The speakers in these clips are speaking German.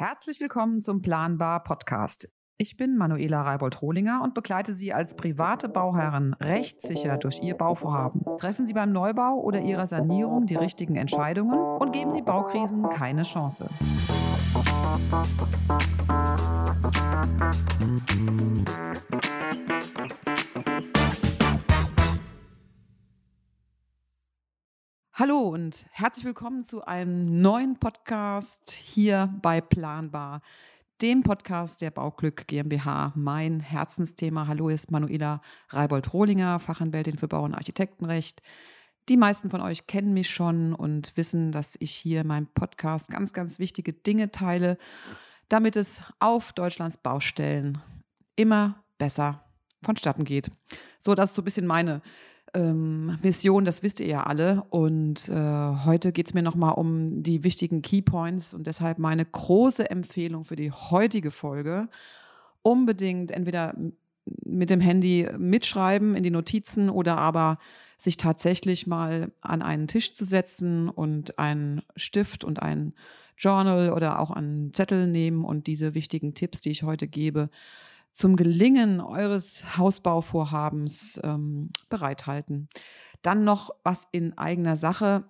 Herzlich willkommen zum Planbar Podcast. Ich bin Manuela Reibold-Rohlinger und begleite Sie als private Bauherren rechtssicher durch Ihr Bauvorhaben. Treffen Sie beim Neubau oder Ihrer Sanierung die richtigen Entscheidungen und geben Sie Baukrisen keine Chance. Hallo und herzlich willkommen zu einem neuen Podcast hier bei Planbar, dem Podcast der Bauglück GmbH. Mein Herzensthema, hallo, ist Manuela Reibold-Rohlinger, Fachanwältin für Bau- und Architektenrecht. Die meisten von euch kennen mich schon und wissen, dass ich hier in meinem Podcast ganz, ganz wichtige Dinge teile, damit es auf Deutschlands Baustellen immer besser vonstatten geht. So, das ist so ein bisschen meine ähm, Mission, das wisst ihr ja alle. Und äh, heute geht es mir nochmal um die wichtigen Keypoints und deshalb meine große Empfehlung für die heutige Folge. Unbedingt entweder mit dem Handy mitschreiben in die Notizen oder aber sich tatsächlich mal an einen Tisch zu setzen und einen Stift und ein Journal oder auch einen Zettel nehmen und diese wichtigen Tipps, die ich heute gebe, zum Gelingen eures Hausbauvorhabens ähm, bereithalten. Dann noch was in eigener Sache.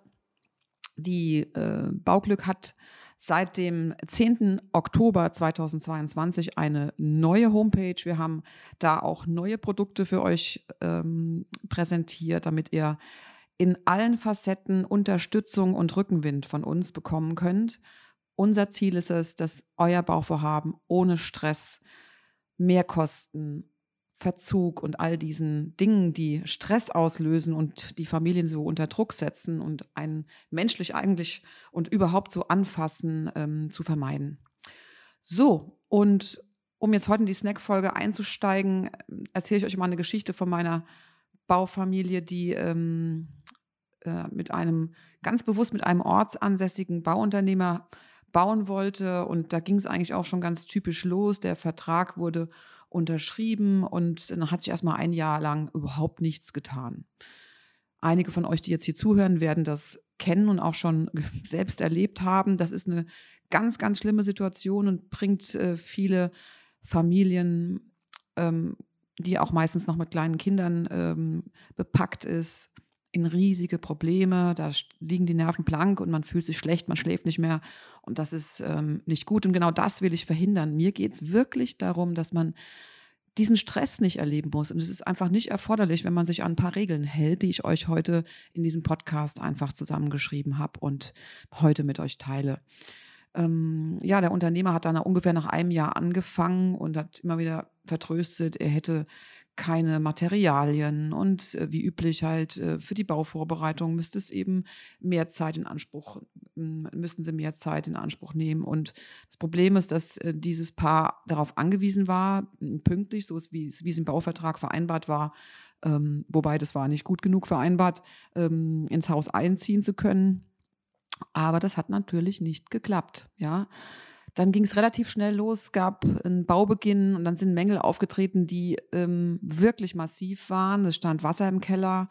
Die äh, Bauglück hat seit dem 10. Oktober 2022 eine neue Homepage. Wir haben da auch neue Produkte für euch ähm, präsentiert, damit ihr in allen Facetten Unterstützung und Rückenwind von uns bekommen könnt. Unser Ziel ist es, dass euer Bauvorhaben ohne Stress Mehrkosten, Verzug und all diesen Dingen, die Stress auslösen und die Familien so unter Druck setzen und einen menschlich eigentlich und überhaupt so anfassen, ähm, zu vermeiden. So, und um jetzt heute in die Snack-Folge einzusteigen, erzähle ich euch mal eine Geschichte von meiner Baufamilie, die ähm, äh, mit einem, ganz bewusst mit einem ortsansässigen Bauunternehmer bauen wollte. Und da ging es eigentlich auch schon ganz typisch los. Der Vertrag wurde unterschrieben und dann hat sich erstmal ein Jahr lang überhaupt nichts getan. Einige von euch, die jetzt hier zuhören, werden das kennen und auch schon selbst erlebt haben. Das ist eine ganz, ganz schlimme Situation und bringt äh, viele Familien, ähm, die auch meistens noch mit kleinen Kindern ähm, bepackt ist, in riesige Probleme, da liegen die Nerven blank und man fühlt sich schlecht, man schläft nicht mehr und das ist ähm, nicht gut und genau das will ich verhindern. Mir geht es wirklich darum, dass man diesen Stress nicht erleben muss und es ist einfach nicht erforderlich, wenn man sich an ein paar Regeln hält, die ich euch heute in diesem Podcast einfach zusammengeschrieben habe und heute mit euch teile. Ähm, ja, der Unternehmer hat dann ungefähr nach einem Jahr angefangen und hat immer wieder vertröstet, er hätte keine Materialien und äh, wie üblich halt äh, für die Bauvorbereitung müsste es eben mehr Zeit in Anspruch, müssten sie mehr Zeit in Anspruch nehmen. Und das Problem ist, dass äh, dieses Paar darauf angewiesen war, pünktlich, so wie es, wie es im Bauvertrag vereinbart war, ähm, wobei das war nicht gut genug vereinbart, ähm, ins Haus einziehen zu können. Aber das hat natürlich nicht geklappt, ja. Dann ging es relativ schnell los, gab einen Baubeginn und dann sind Mängel aufgetreten, die ähm, wirklich massiv waren. Es stand Wasser im Keller.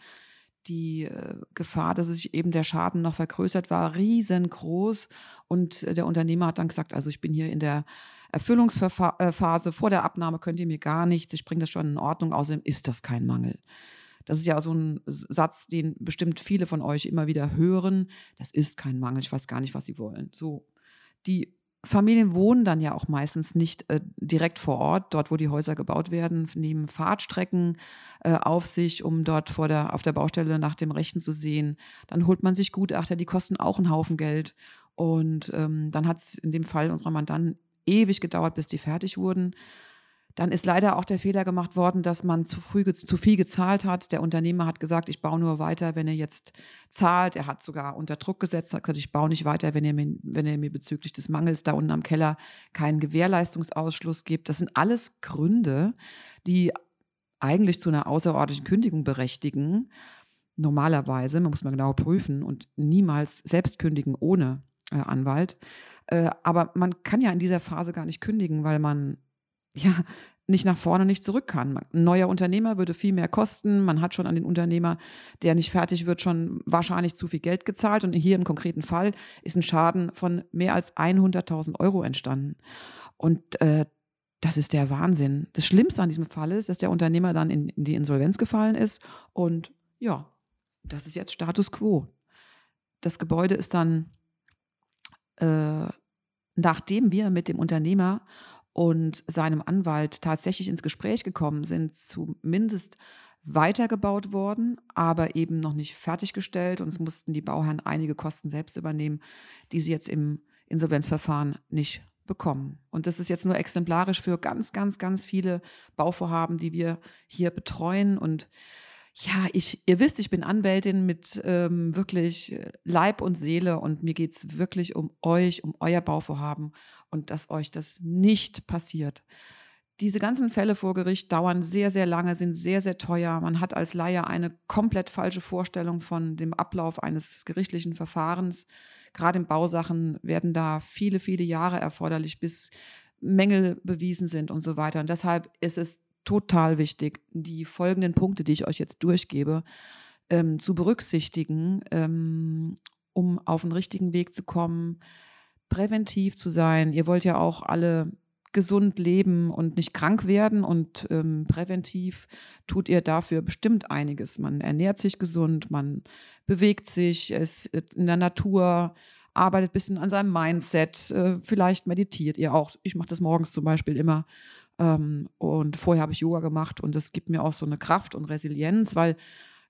Die äh, Gefahr, dass sich eben der Schaden noch vergrößert war, riesengroß. Und äh, der Unternehmer hat dann gesagt, also ich bin hier in der Erfüllungsphase, vor der Abnahme könnt ihr mir gar nichts, ich bringe das schon in Ordnung, außerdem ist das kein Mangel. Das ist ja so ein Satz, den bestimmt viele von euch immer wieder hören. Das ist kein Mangel, ich weiß gar nicht, was sie wollen. So, die Familien wohnen dann ja auch meistens nicht äh, direkt vor Ort, dort wo die Häuser gebaut werden, nehmen Fahrtstrecken äh, auf sich, um dort vor der, auf der Baustelle nach dem Rechten zu sehen. Dann holt man sich Gutachter, die kosten auch einen Haufen Geld. Und ähm, dann hat es in dem Fall unserer Mandanten ewig gedauert, bis die fertig wurden. Dann ist leider auch der Fehler gemacht worden, dass man zu früh zu viel gezahlt hat. Der Unternehmer hat gesagt, ich baue nur weiter, wenn er jetzt zahlt. Er hat sogar unter Druck gesetzt, hat gesagt, ich baue nicht weiter, wenn er mir, wenn er mir bezüglich des Mangels da unten am Keller keinen Gewährleistungsausschluss gibt. Das sind alles Gründe, die eigentlich zu einer außerordentlichen Kündigung berechtigen. Normalerweise, man muss mal genau prüfen und niemals selbst kündigen ohne äh, Anwalt. Äh, aber man kann ja in dieser Phase gar nicht kündigen, weil man ja, nicht nach vorne, nicht zurück kann. Ein neuer Unternehmer würde viel mehr kosten. Man hat schon an den Unternehmer, der nicht fertig wird, schon wahrscheinlich zu viel Geld gezahlt. Und hier im konkreten Fall ist ein Schaden von mehr als 100.000 Euro entstanden. Und äh, das ist der Wahnsinn. Das Schlimmste an diesem Fall ist, dass der Unternehmer dann in, in die Insolvenz gefallen ist. Und ja, das ist jetzt Status quo. Das Gebäude ist dann, äh, nachdem wir mit dem Unternehmer und seinem Anwalt tatsächlich ins Gespräch gekommen sind, zumindest weitergebaut worden, aber eben noch nicht fertiggestellt. Und es mussten die Bauherren einige Kosten selbst übernehmen, die sie jetzt im Insolvenzverfahren nicht bekommen. Und das ist jetzt nur exemplarisch für ganz, ganz, ganz viele Bauvorhaben, die wir hier betreuen. Und ja, ich, ihr wisst, ich bin Anwältin mit ähm, wirklich äh, Leib und Seele und mir geht es wirklich um euch, um euer Bauvorhaben und dass euch das nicht passiert. Diese ganzen Fälle vor Gericht dauern sehr, sehr lange, sind sehr, sehr teuer. Man hat als Laie eine komplett falsche Vorstellung von dem Ablauf eines gerichtlichen Verfahrens. Gerade in Bausachen werden da viele, viele Jahre erforderlich, bis Mängel bewiesen sind und so weiter. Und deshalb ist es total wichtig, die folgenden Punkte, die ich euch jetzt durchgebe, ähm, zu berücksichtigen, ähm, um auf den richtigen Weg zu kommen, präventiv zu sein. Ihr wollt ja auch alle gesund leben und nicht krank werden und ähm, präventiv tut ihr dafür bestimmt einiges. Man ernährt sich gesund, man bewegt sich, ist in der Natur, arbeitet ein bisschen an seinem Mindset, äh, vielleicht meditiert ihr auch. Ich mache das morgens zum Beispiel immer ähm, und vorher habe ich Yoga gemacht und das gibt mir auch so eine Kraft und Resilienz, weil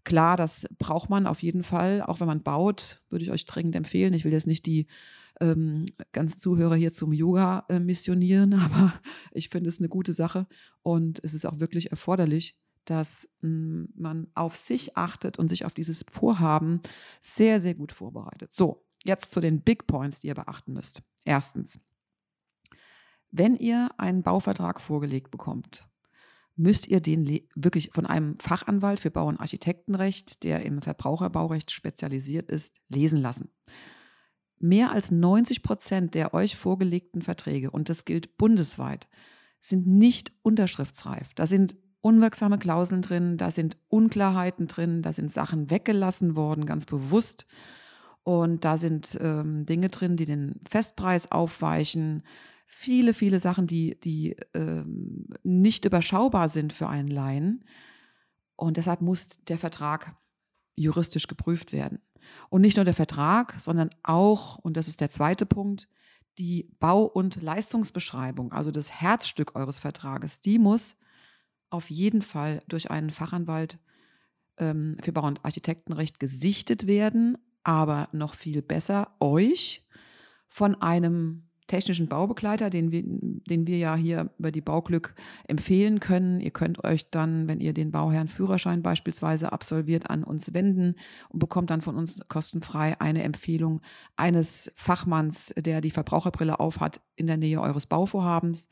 klar, das braucht man auf jeden Fall. Auch wenn man baut, würde ich euch dringend empfehlen. Ich will jetzt nicht die ähm, ganzen Zuhörer hier zum Yoga äh, missionieren, aber ich finde es eine gute Sache und es ist auch wirklich erforderlich, dass hm, man auf sich achtet und sich auf dieses Vorhaben sehr, sehr gut vorbereitet. So, jetzt zu den Big Points, die ihr beachten müsst. Erstens, wenn ihr einen Bauvertrag vorgelegt bekommt, müsst ihr den wirklich von einem Fachanwalt für Bau- und Architektenrecht, der im Verbraucherbaurecht spezialisiert ist, lesen lassen. Mehr als 90 Prozent der euch vorgelegten Verträge, und das gilt bundesweit, sind nicht unterschriftsreif. Da sind unwirksame Klauseln drin, da sind Unklarheiten drin, da sind Sachen weggelassen worden, ganz bewusst. Und da sind ähm, Dinge drin, die den Festpreis aufweichen, viele, viele Sachen, die, die ähm, nicht überschaubar sind für einen Laien. Und deshalb muss der Vertrag juristisch geprüft werden. Und nicht nur der Vertrag, sondern auch, und das ist der zweite Punkt, die Bau- und Leistungsbeschreibung, also das Herzstück eures Vertrages, die muss auf jeden Fall durch einen Fachanwalt ähm, für Bau- und Architektenrecht gesichtet werden, aber noch viel besser euch von einem technischen Baubegleiter, den wir, den wir ja hier über die Bauglück empfehlen können. Ihr könnt euch dann, wenn ihr den Bauherrnführerschein beispielsweise absolviert, an uns wenden und bekommt dann von uns kostenfrei eine Empfehlung eines Fachmanns, der die Verbraucherbrille aufhat, in der Nähe eures Bauvorhabens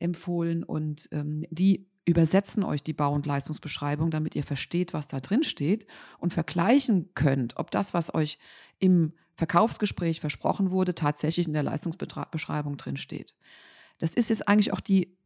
empfohlen. Und ähm, die übersetzen euch die Bau- und Leistungsbeschreibung, damit ihr versteht, was da drin steht und vergleichen könnt, ob das, was euch im Verkaufsgespräch versprochen wurde, tatsächlich in der Leistungsbeschreibung drin steht. Das ist jetzt eigentlich auch die,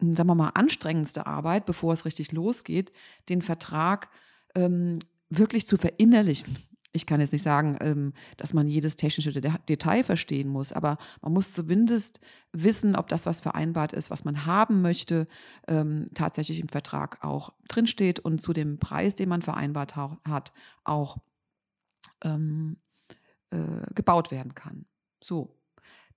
hm, sagen wir mal, anstrengendste Arbeit, bevor es richtig losgeht, den Vertrag ähm, wirklich zu verinnerlichen. Ich kann jetzt nicht sagen, ähm, dass man jedes technische Detail verstehen muss, aber man muss zumindest wissen, ob das, was vereinbart ist, was man haben möchte, ähm, tatsächlich im Vertrag auch drinsteht und zu dem Preis, den man vereinbart hat, auch ähm, äh, gebaut werden kann. So,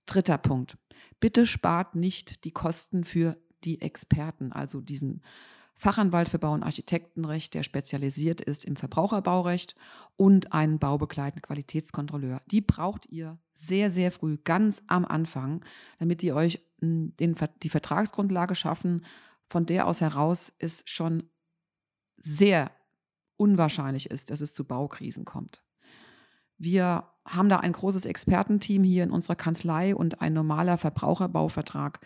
dritter Punkt. Bitte spart nicht die Kosten für die Experten, also diesen Fachanwalt für Bau- und Architektenrecht, der spezialisiert ist im Verbraucherbaurecht und einen baubegleitenden Qualitätskontrolleur. Die braucht ihr sehr, sehr früh, ganz am Anfang, damit die euch hm, den, die Vertragsgrundlage schaffen, von der aus heraus es schon sehr unwahrscheinlich ist, dass es zu Baukrisen kommt. Wir haben da ein großes Expertenteam hier in unserer Kanzlei und ein normaler Verbraucherbauvertrag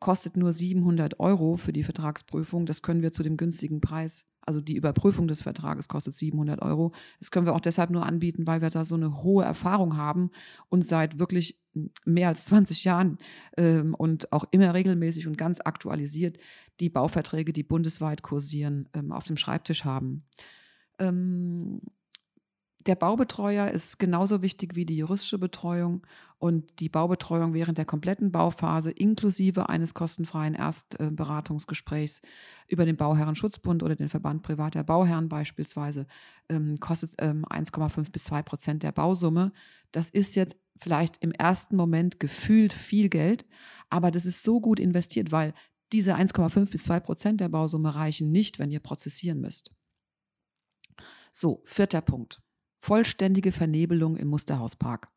kostet nur 700 Euro für die Vertragsprüfung. Das können wir zu dem günstigen Preis Also die Überprüfung des Vertrages kostet 700 Euro. Das können wir auch deshalb nur anbieten, weil wir da so eine hohe Erfahrung haben und seit wirklich mehr als 20 Jahren ähm, und auch immer regelmäßig und ganz aktualisiert die Bauverträge, die bundesweit kursieren, ähm, auf dem Schreibtisch haben. Ähm, der Baubetreuer ist genauso wichtig wie die juristische Betreuung und die Baubetreuung während der kompletten Bauphase inklusive eines kostenfreien Erstberatungsgesprächs über den Bauherrenschutzbund oder den Verband privater Bauherren beispielsweise ähm, kostet ähm, 1,5 bis 2 Prozent der Bausumme. Das ist jetzt vielleicht im ersten Moment gefühlt viel Geld, aber das ist so gut investiert, weil diese 1,5 bis 2 Prozent der Bausumme reichen nicht, wenn ihr prozessieren müsst. So, vierter Punkt vollständige Vernebelung im Musterhauspark.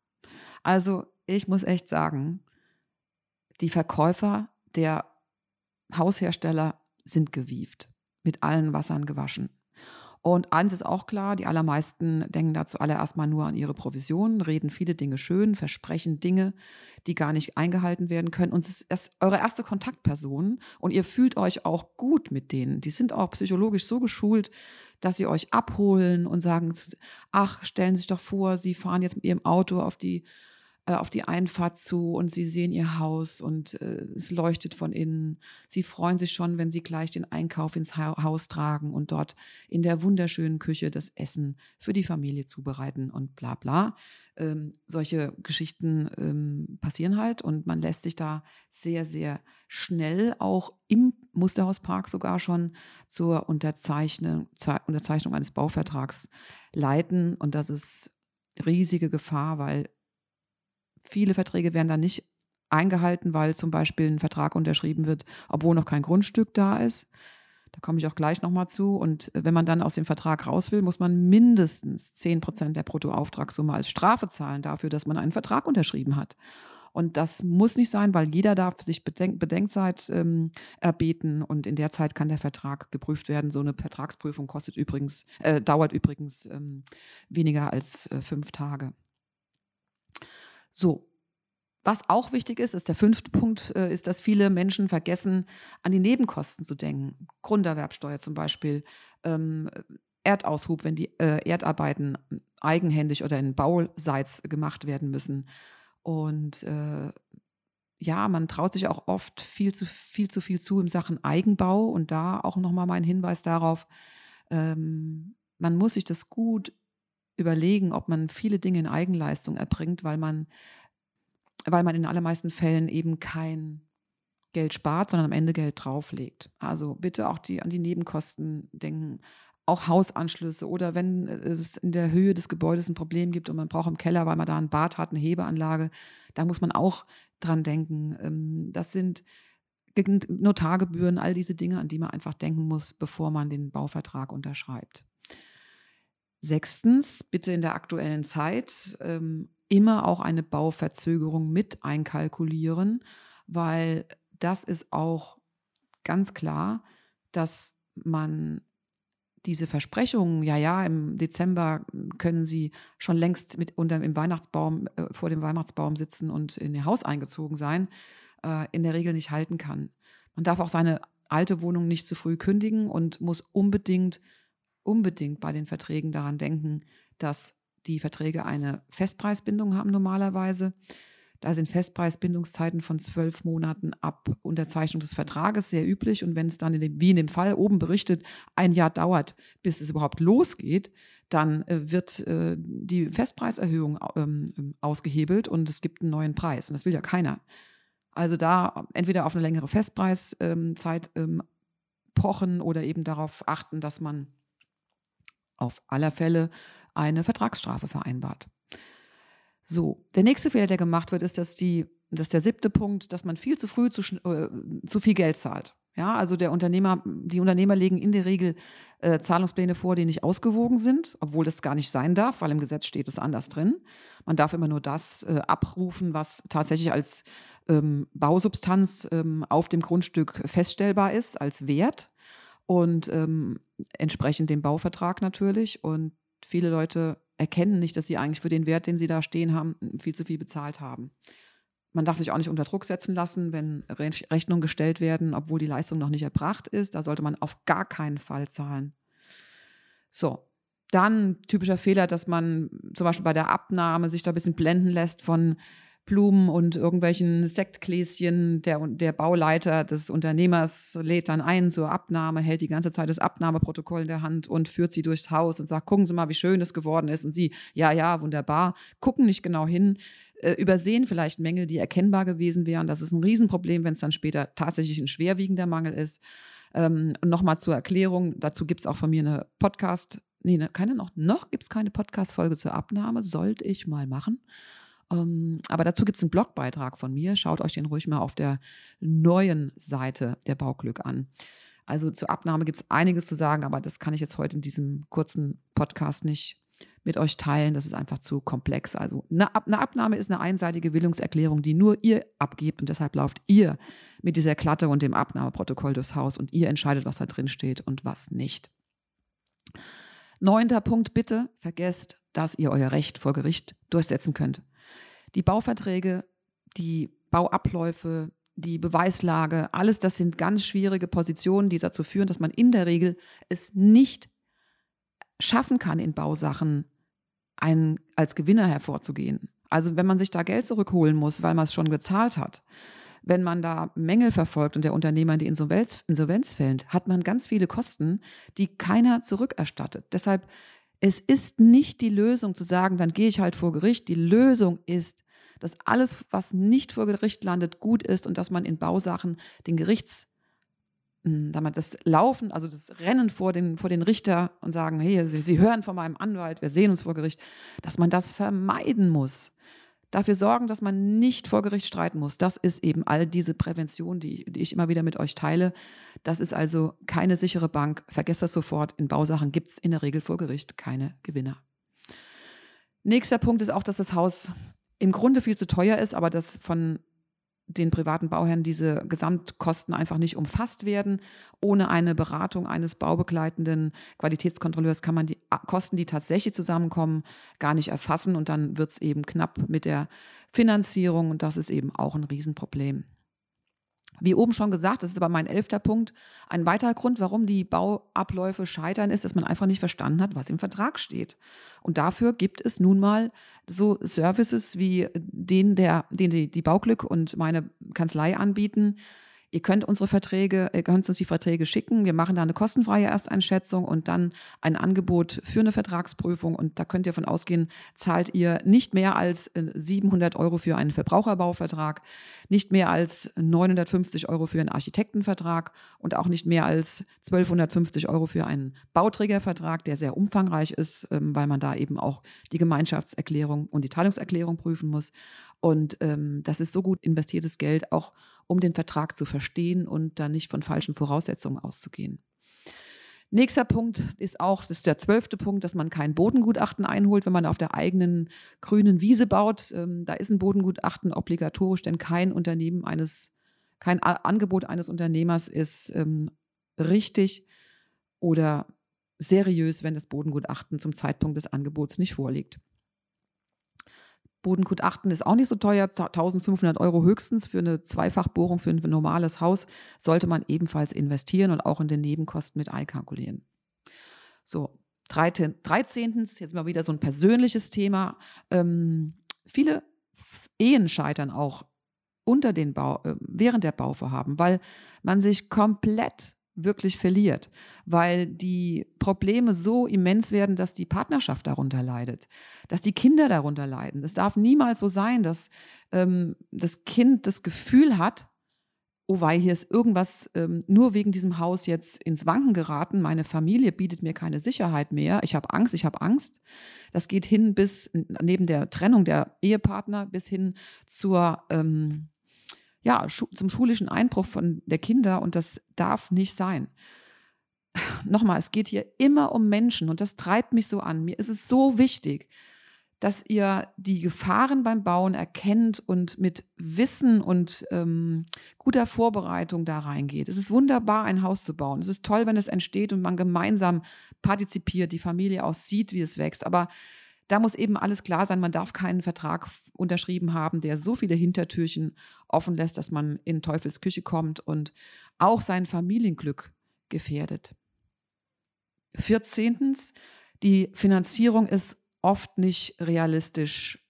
Also ich muss echt sagen, die Verkäufer der Haushersteller sind gewieft, mit allen Wassern gewaschen. Und eins ist auch klar, die allermeisten denken dazu allererst mal nur an ihre Provisionen, reden viele Dinge schön, versprechen Dinge, die gar nicht eingehalten werden können. Und es ist eure erste Kontaktperson und ihr fühlt euch auch gut mit denen. Die sind auch psychologisch so geschult, dass sie euch abholen und sagen, ach, stellen Sie sich doch vor, Sie fahren jetzt mit Ihrem Auto auf die äh, auf die Einfahrt zu und sie sehen ihr Haus und äh, es leuchtet von innen. Sie freuen sich schon, wenn sie gleich den Einkauf ins ha Haus tragen und dort in der wunderschönen Küche das Essen für die Familie zubereiten und bla bla. Ähm, solche Geschichten ähm, passieren halt und man lässt sich da sehr, sehr schnell auch im Musterhauspark sogar schon zur Unterzeichnung, Unterzeichnung eines Bauvertrags leiten. Und das ist riesige Gefahr, weil Viele Verträge werden dann nicht eingehalten, weil zum Beispiel ein Vertrag unterschrieben wird, obwohl noch kein Grundstück da ist. Da komme ich auch gleich nochmal zu. Und wenn man dann aus dem Vertrag raus will, muss man mindestens 10 Prozent der Bruttoauftragssumme als Strafe zahlen dafür, dass man einen Vertrag unterschrieben hat. Und das muss nicht sein, weil jeder darf sich Bedenk Bedenkzeit ähm, erbeten und in der Zeit kann der Vertrag geprüft werden. So eine Vertragsprüfung kostet übrigens, äh, dauert übrigens ähm, weniger als äh, fünf Tage. So. Was auch wichtig ist, ist der fünfte Punkt, äh, ist, dass viele Menschen vergessen, an die Nebenkosten zu denken. Grunderwerbsteuer zum Beispiel, ähm, Erdaushub, wenn die äh, Erdarbeiten eigenhändig oder in Bauseits gemacht werden müssen. Und äh, ja, man traut sich auch oft viel zu viel zu viel zu in Sachen Eigenbau. Und da auch nochmal mein Hinweis darauf, ähm, man muss sich das gut überlegen, ob man viele Dinge in Eigenleistung erbringt, weil man, weil man in allermeisten Fällen eben kein Geld spart, sondern am Ende Geld drauflegt. Also bitte auch die, an die Nebenkosten denken, auch Hausanschlüsse oder wenn es in der Höhe des Gebäudes ein Problem gibt und man braucht im Keller, weil man da ein Bad hat, eine Hebeanlage, da muss man auch dran denken. Ähm, das sind Notargebühren, all diese Dinge, an die man einfach denken muss, bevor man den Bauvertrag unterschreibt. Sechstens, bitte in der aktuellen Zeit ähm, immer auch eine Bauverzögerung mit einkalkulieren, weil das ist auch ganz klar, dass man diese Versprechungen, ja, ja, im Dezember können Sie schon längst mit unter im Weihnachtsbaum, äh, vor dem Weihnachtsbaum sitzen und in Ihr Haus eingezogen sein, äh, in der Regel nicht halten kann. Man darf auch seine alte Wohnung nicht zu früh kündigen und muss unbedingt unbedingt bei den Verträgen daran denken, dass die Verträge eine Festpreisbindung haben normalerweise. Da sind Festpreisbindungszeiten von zwölf Monaten ab Unterzeichnung des Vertrages sehr üblich. Und wenn es dann, in dem, wie in dem Fall oben berichtet, ein Jahr dauert, bis es überhaupt losgeht, dann äh, wird äh, die Festpreiserhöhung ähm, ausgehebelt und es gibt einen neuen Preis. Und das will ja keiner. Also da entweder auf eine längere Festpreiszeit ähm, pochen oder eben darauf achten, dass man auf aller Fälle eine Vertragsstrafe vereinbart. So, der nächste Fehler, der gemacht wird, ist, dass die, das der siebte Punkt, dass man viel zu früh zu, äh, zu viel Geld zahlt. Ja, also der Unternehmer, die Unternehmer legen in der Regel äh, Zahlungspläne vor, die nicht ausgewogen sind, obwohl das gar nicht sein darf, weil im Gesetz steht es anders drin. Man darf immer nur das äh, abrufen, was tatsächlich als ähm, Bausubstanz ähm, auf dem Grundstück feststellbar ist, als Wert und ähm, entsprechend dem Bauvertrag natürlich. Und viele Leute erkennen nicht, dass sie eigentlich für den Wert, den sie da stehen haben, viel zu viel bezahlt haben. Man darf sich auch nicht unter Druck setzen lassen, wenn Rechnungen gestellt werden, obwohl die Leistung noch nicht erbracht ist. Da sollte man auf gar keinen Fall zahlen. So, dann typischer Fehler, dass man zum Beispiel bei der Abnahme sich da ein bisschen blenden lässt von Blumen und irgendwelchen Sektgläschen. Der, der Bauleiter des Unternehmers lädt dann ein zur Abnahme, hält die ganze Zeit das Abnahmeprotokoll in der Hand und führt sie durchs Haus und sagt, gucken Sie mal, wie schön es geworden ist. Und sie, ja, ja, wunderbar, gucken nicht genau hin, äh, übersehen vielleicht Mängel, die erkennbar gewesen wären. Das ist ein Riesenproblem, wenn es dann später tatsächlich ein schwerwiegender Mangel ist. Ähm, nochmal zur Erklärung, dazu gibt es auch von mir eine Podcast, nee, ne, keine noch, noch gibt es keine Podcast-Folge zur Abnahme, sollte ich mal machen. Ähm, aber dazu gibt es einen Blogbeitrag von mir. Schaut euch den ruhig mal auf der neuen Seite der Bauglück an. Also zur Abnahme gibt es einiges zu sagen, aber das kann ich jetzt heute in diesem kurzen Podcast nicht mit euch teilen. Das ist einfach zu komplex. Also eine, Ab eine Abnahme ist eine einseitige Willungserklärung, die nur ihr abgebt und deshalb lauft ihr mit dieser Klatte und dem Abnahmeprotokoll durchs Haus und ihr entscheidet, was da drin steht und was nicht. Neunter Punkt, bitte vergesst, dass ihr euer Recht vor Gericht durchsetzen könnt. Die Bauverträge, die Bauabläufe, die Beweislage, alles das sind ganz schwierige Positionen, die dazu führen, dass man in der Regel es nicht schaffen kann, in Bausachen einen, als Gewinner hervorzugehen. Also wenn man sich da Geld zurückholen muss, weil man es schon gezahlt hat, wenn man da Mängel verfolgt und der Unternehmer in die Insolvenz, Insolvenz fällt, hat man ganz viele Kosten, die keiner zurückerstattet. Deshalb es ist nicht die Lösung zu sagen, dann gehe ich halt vor Gericht. Die Lösung ist, dass alles, was nicht vor Gericht landet, gut ist und dass man in Bausachen den Gerichts, hm, das Laufen, also das Rennen vor den, vor den Richter und sagen, hey, Sie, Sie hören von meinem Anwalt, wir sehen uns vor Gericht, dass man das vermeiden muss dafür sorgen, dass man nicht vor Gericht streiten muss. Das ist eben all diese Prävention, die, die, ich immer wieder mit euch teile. Das ist also keine sichere Bank. Vergesst das sofort. In Bausachen gibt es in der Regel vor Gericht keine Gewinner. Nächster Punkt ist auch, dass das Haus im Grunde viel zu teuer ist, aber das von den privaten Bauherren diese Gesamtkosten einfach nicht umfasst werden. Ohne eine Beratung eines baubegleitenden Qualitätskontrolleurs kann man die Kosten, die tatsächlich zusammenkommen, gar nicht erfassen und dann wird es eben knapp mit der Finanzierung und das ist eben auch ein Riesenproblem. Wie oben schon gesagt, das ist aber mein elfter Punkt. Ein weiterer Grund, warum die Bauabläufe scheitern, ist, dass man einfach nicht verstanden hat, was im Vertrag steht. Und dafür gibt es nun mal so Services wie den, der, den die, die Bauglück und meine Kanzlei anbieten, Ihr könnt unsere Verträge, ihr könnt uns die Verträge schicken. Wir machen da eine kostenfreie Ersteinschätzung und dann ein Angebot für eine Vertragsprüfung. Und da könnt ihr von ausgehen, zahlt ihr nicht mehr als 700 äh, Euro für einen Verbraucherbauvertrag, nicht mehr als 950 Euro für einen Architektenvertrag und auch nicht mehr als 1250 Euro für einen Bauträgervertrag, der sehr umfangreich ist, ähm, weil man da eben auch die Gemeinschaftserklärung und die Teilungserklärung prüfen muss. Und ähm, das ist so gut investiertes Geld, auch um den Vertrag zu verstehen und dann nicht von falschen Voraussetzungen auszugehen. Nächster Punkt ist auch, das ist der zwölfte Punkt, dass man kein Bodengutachten einholt, wenn man auf der eigenen grünen Wiese baut. Ähm, da ist ein Bodengutachten obligatorisch, denn kein Unternehmen eines, kein Angebot eines Unternehmers ist ähm, richtig oder seriös, wenn das Bodengutachten zum Zeitpunkt des Angebots nicht vorliegt. Bodengutachten ist auch nicht so teuer, 1500 Euro höchstens für eine Zweifachbohrung für ein normales Haus, sollte man ebenfalls investieren und auch in den Nebenkosten mit einkalkulieren. So, 13. jetzt mal wieder so ein persönliches Thema. Ähm, viele Ehen scheitern auch unter den Bau, äh, während der Bauvorhaben, weil man sich komplett wirklich verliert, weil die Probleme so immens werden, dass die Partnerschaft darunter leidet, dass die Kinder darunter leiden. Es darf niemals so sein, dass ähm, das Kind das Gefühl hat, oh wei, hier ist irgendwas ähm, nur wegen diesem Haus jetzt ins Wanken geraten, meine Familie bietet mir keine Sicherheit mehr, ich habe Angst, ich habe Angst. Das geht hin bis neben der Trennung der Ehepartner bis hin zur ähm, ja, zum schulischen Einbruch von der Kinder und das darf nicht sein. Nochmal, es geht hier immer um Menschen und das treibt mich so an. Mir ist es so wichtig, dass ihr die Gefahren beim Bauen erkennt und mit Wissen und ähm, guter Vorbereitung da reingeht. Es ist wunderbar, ein Haus zu bauen. Es ist toll, wenn es entsteht und man gemeinsam partizipiert, die Familie auch sieht, wie es wächst. Aber da muss eben alles klar sein. Man darf keinen Vertrag unterschrieben haben, der so viele Hintertürchen offen lässt, dass man in Teufels Küche kommt und auch sein Familienglück gefährdet. Vierzehntens, die Finanzierung ist oft nicht realistisch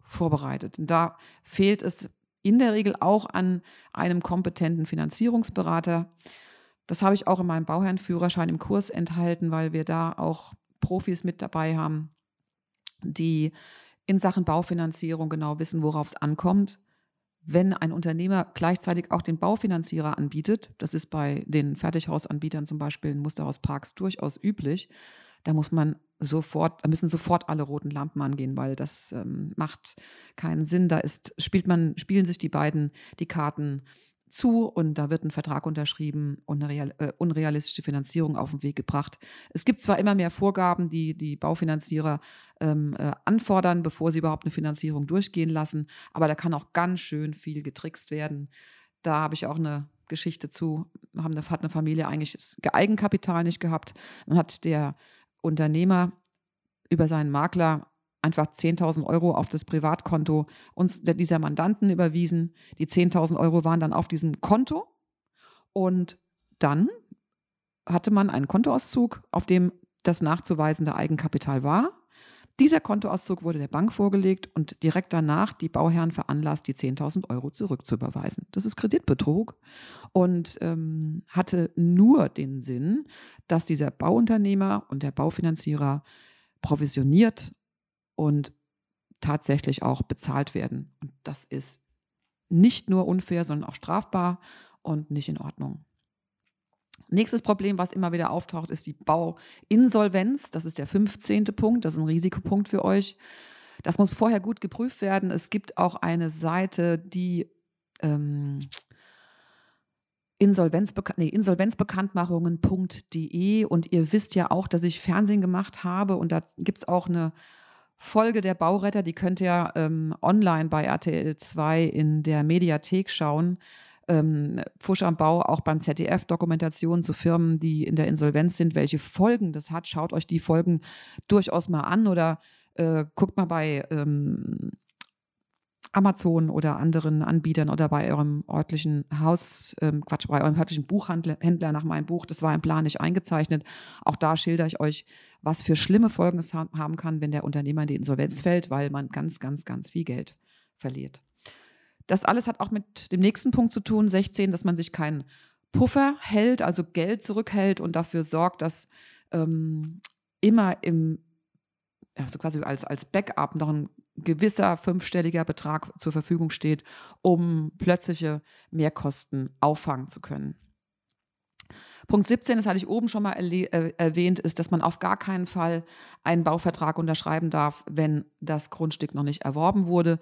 vorbereitet. Und da fehlt es in der Regel auch an einem kompetenten Finanzierungsberater. Das habe ich auch in meinem Bauherrenführerschein im Kurs enthalten, weil wir da auch Profis mit dabei haben, die in Sachen Baufinanzierung genau wissen, worauf es ankommt. Wenn ein Unternehmer gleichzeitig auch den Baufinanzierer anbietet, das ist bei den Fertighausanbietern zum Beispiel in Musterhausparks durchaus üblich, da muss man sofort, da müssen sofort alle roten Lampen angehen, weil das ähm, macht keinen Sinn. Da ist, spielt man, spielen sich die beiden die Karten zu und da wird ein Vertrag unterschrieben und eine real, äh, unrealistische Finanzierung auf den Weg gebracht. Es gibt zwar immer mehr Vorgaben, die die Baufinanzierer ähm, äh, anfordern, bevor sie überhaupt eine Finanzierung durchgehen lassen, aber da kann auch ganz schön viel getrickst werden. Da habe ich auch eine Geschichte zu. Haben eine, hat eine Familie eigentlich das Eigenkapital nicht gehabt. Dann hat der Unternehmer über seinen Makler einfach 10.000 Euro auf das Privatkonto uns dieser Mandanten überwiesen. Die 10.000 Euro waren dann auf diesem Konto und dann hatte man einen Kontoauszug, auf dem das nachzuweisende Eigenkapital war. Dieser Kontoauszug wurde der Bank vorgelegt und direkt danach die Bauherren veranlasst, die 10.000 Euro zurückzuüberweisen. Das ist Kreditbetrug und ähm, hatte nur den Sinn, dass dieser Bauunternehmer und der Baufinanzierer provisioniert und tatsächlich auch bezahlt werden. Und das ist nicht nur unfair, sondern auch strafbar und nicht in Ordnung. Nächstes Problem, was immer wieder auftaucht, ist die Bauinsolvenz. Das ist der 15. Punkt. Das ist ein Risikopunkt für euch. Das muss vorher gut geprüft werden. Es gibt auch eine Seite, die ähm, Insolvenzbeka nee, insolvenzbekanntmachungen.de und ihr wisst ja auch, dass ich Fernsehen gemacht habe und da gibt es auch eine Folge der Bauretter, die könnt ihr ähm, online bei RTL 2 in der Mediathek schauen. Ähm, Fusch am Bau, auch beim ZDF, Dokumentationen zu Firmen, die in der Insolvenz sind, welche Folgen das hat. Schaut euch die Folgen durchaus mal an oder äh, guckt mal bei ähm, Amazon oder anderen Anbietern oder bei eurem örtlichen Haus, ähm, Quatsch, bei eurem örtlichen Buchhändler nach meinem Buch, das war im Plan nicht eingezeichnet. Auch da schilder ich euch, was für schlimme Folgen es ha haben kann, wenn der Unternehmer in die Insolvenz fällt, weil man ganz, ganz, ganz viel Geld verliert. Das alles hat auch mit dem nächsten Punkt zu tun, 16, dass man sich keinen Puffer hält, also Geld zurückhält und dafür sorgt, dass ähm, immer im, also quasi als, als Backup noch ein gewisser fünfstelliger Betrag zur Verfügung steht, um plötzliche Mehrkosten auffangen zu können. Punkt 17, das hatte ich oben schon mal äh, erwähnt, ist, dass man auf gar keinen Fall einen Bauvertrag unterschreiben darf, wenn das Grundstück noch nicht erworben wurde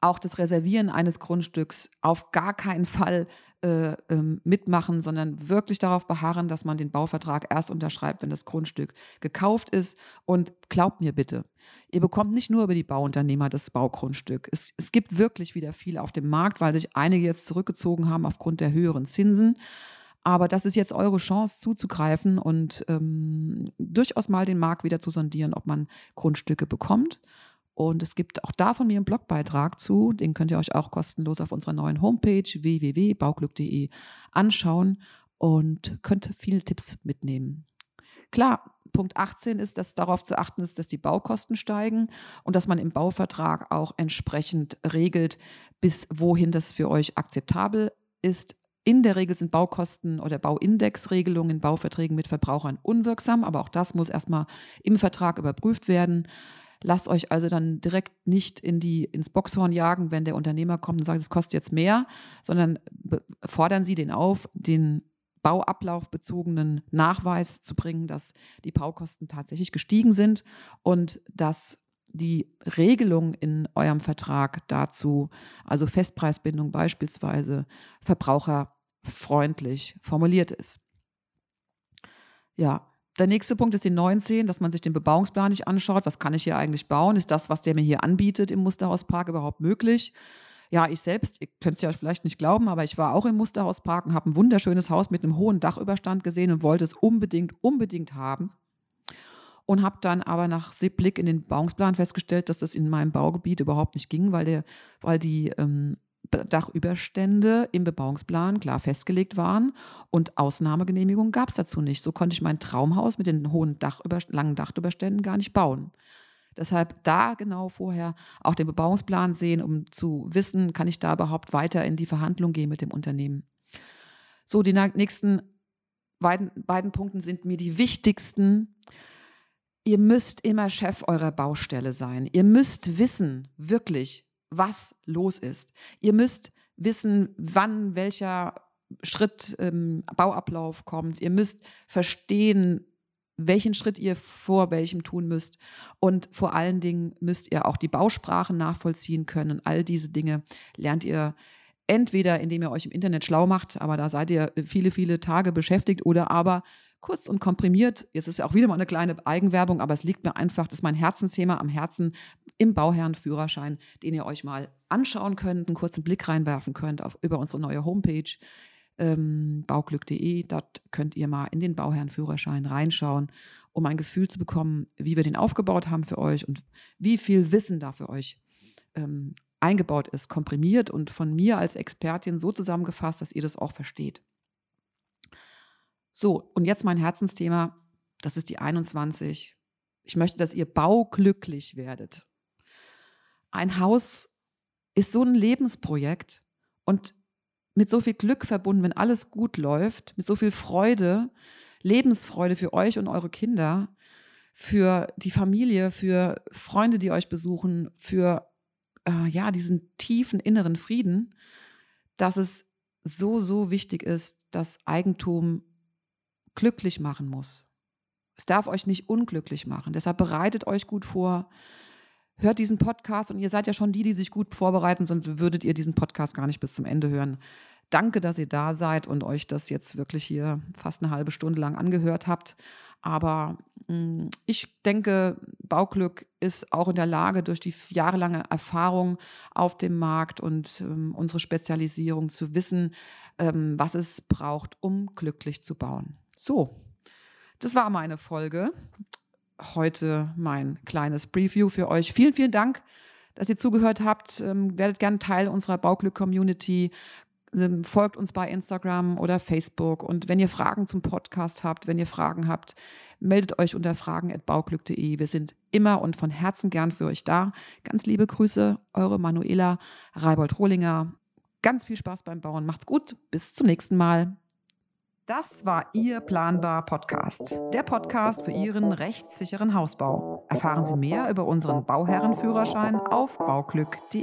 auch das Reservieren eines Grundstücks auf gar keinen Fall äh, ähm, mitmachen, sondern wirklich darauf beharren, dass man den Bauvertrag erst unterschreibt, wenn das Grundstück gekauft ist. Und glaubt mir bitte, ihr bekommt nicht nur über die Bauunternehmer das Baugrundstück. Es, es gibt wirklich wieder viele auf dem Markt, weil sich einige jetzt zurückgezogen haben aufgrund der höheren Zinsen. Aber das ist jetzt eure Chance zuzugreifen und ähm, durchaus mal den Markt wieder zu sondieren, ob man Grundstücke bekommt. Und es gibt auch da von mir einen Blogbeitrag zu, den könnt ihr euch auch kostenlos auf unserer neuen Homepage www.bauglück.de anschauen und könnt viele Tipps mitnehmen. Klar, Punkt 18 ist, dass darauf zu achten ist, dass die Baukosten steigen und dass man im Bauvertrag auch entsprechend regelt, bis wohin das für euch akzeptabel ist. In der Regel sind Baukosten oder Bauindexregelungen in Bauverträgen mit Verbrauchern unwirksam, aber auch das muss erstmal im Vertrag überprüft werden. Lasst euch also dann direkt nicht in die, ins Boxhorn jagen, wenn der Unternehmer kommt und sagt, es kostet jetzt mehr, sondern fordern Sie den auf, den bauablaufbezogenen Nachweis zu bringen, dass die Baukosten tatsächlich gestiegen sind und dass die Regelung in eurem Vertrag dazu, also Festpreisbindung beispielsweise, verbraucherfreundlich formuliert ist. Ja, der nächste Punkt ist die 19, dass man sich den Bebauungsplan nicht anschaut. Was kann ich hier eigentlich bauen? Ist das, was der mir hier anbietet im Musterhauspark überhaupt möglich? Ja, ich selbst, ihr könnt es ja vielleicht nicht glauben, aber ich war auch im Musterhauspark und habe ein wunderschönes Haus mit einem hohen Dachüberstand gesehen und wollte es unbedingt, unbedingt haben. Und habe dann aber nach Blick in den Bebauungsplan festgestellt, dass das in meinem Baugebiet überhaupt nicht ging, weil, der, weil die ähm, Dachüberstände im Bebauungsplan klar festgelegt waren und Ausnahmegenehmigungen gab es dazu nicht. So konnte ich mein Traumhaus mit den hohen Dachüber langen Dachüberständen gar nicht bauen. Deshalb da genau vorher auch den Bebauungsplan sehen, um zu wissen, kann ich da überhaupt weiter in die Verhandlung gehen mit dem Unternehmen. So, die nächsten beiden, beiden Punkte sind mir die wichtigsten. Ihr müsst immer Chef eurer Baustelle sein. Ihr müsst wissen, wirklich, was los ist. Ihr müsst wissen, wann welcher Schritt ähm, Bauablauf kommt. Ihr müsst verstehen, welchen Schritt ihr vor welchem tun müsst. Und vor allen Dingen müsst ihr auch die Bausprachen nachvollziehen können. All diese Dinge lernt ihr entweder, indem ihr euch im Internet schlau macht, aber da seid ihr viele, viele Tage beschäftigt, oder aber kurz und komprimiert. Jetzt ist ja auch wieder mal eine kleine Eigenwerbung, aber es liegt mir einfach, das ist mein Herzensthema am Herzen im Bauherrenführerschein, den ihr euch mal anschauen könnt, einen kurzen Blick reinwerfen könnt auf, über unsere neue Homepage ähm, bauglück.de. Dort könnt ihr mal in den Bauherrenführerschein reinschauen, um ein Gefühl zu bekommen, wie wir den aufgebaut haben für euch und wie viel Wissen da für euch ähm, eingebaut ist, komprimiert und von mir als Expertin so zusammengefasst, dass ihr das auch versteht. So, und jetzt mein Herzensthema, das ist die 21. Ich möchte, dass ihr bauglücklich werdet. Ein Haus ist so ein Lebensprojekt und mit so viel Glück verbunden, wenn alles gut läuft, mit so viel Freude, Lebensfreude für euch und eure Kinder, für die Familie, für Freunde, die euch besuchen, für äh, ja, diesen tiefen inneren Frieden, dass es so, so wichtig ist, dass Eigentum glücklich machen muss. Es darf euch nicht unglücklich machen. Deshalb bereitet euch gut vor, hört diesen Podcast und ihr seid ja schon die, die sich gut vorbereiten, sonst würdet ihr diesen Podcast gar nicht bis zum Ende hören. Danke, dass ihr da seid und euch das jetzt wirklich hier fast eine halbe Stunde lang angehört habt. Aber mh, hm, ich denke, Bauglück ist auch in der Lage, durch die jahrelange Erfahrung auf dem Markt und ähm, unsere Spezialisierung zu wissen, ähm, was es braucht, um glücklich zu bauen. So, das war meine Folge heute mein kleines Preview für euch. Vielen, vielen Dank, dass ihr zugehört habt. Ähm, werdet gerne Teil unserer Bauglück-Community. Ähm, folgt uns bei Instagram oder Facebook. Und wenn ihr Fragen zum Podcast habt, wenn ihr Fragen habt, meldet euch unter fragen.bauglück.de. Wir sind immer und von Herzen gern für euch da. Ganz liebe Grüße, eure Manuela Reibold-Rohlinger. Ganz viel Spaß beim Bauen. Macht's gut. Bis zum nächsten Mal. Das war Ihr Planbar Podcast, der Podcast für Ihren rechtssicheren Hausbau. Erfahren Sie mehr über unseren Bauherrenführerschein auf bauglück.de.